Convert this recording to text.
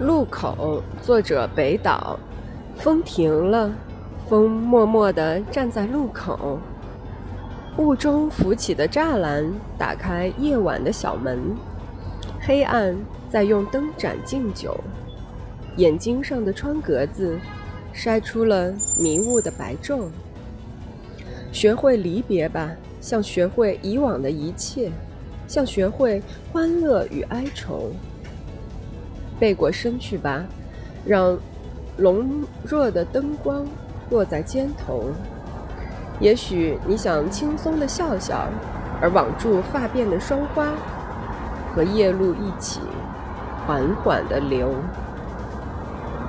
路口，作者北岛。风停了，风默默地站在路口。雾中浮起的栅栏打开夜晚的小门，黑暗在用灯盏敬酒。眼睛上的窗格子筛出了迷雾的白昼。学会离别吧，像学会以往的一切，像学会欢乐与哀愁。背过身去吧，让笼弱的灯光落在肩头。也许你想轻松的笑笑，而网住发辫的霜花，和夜露一起缓缓的流。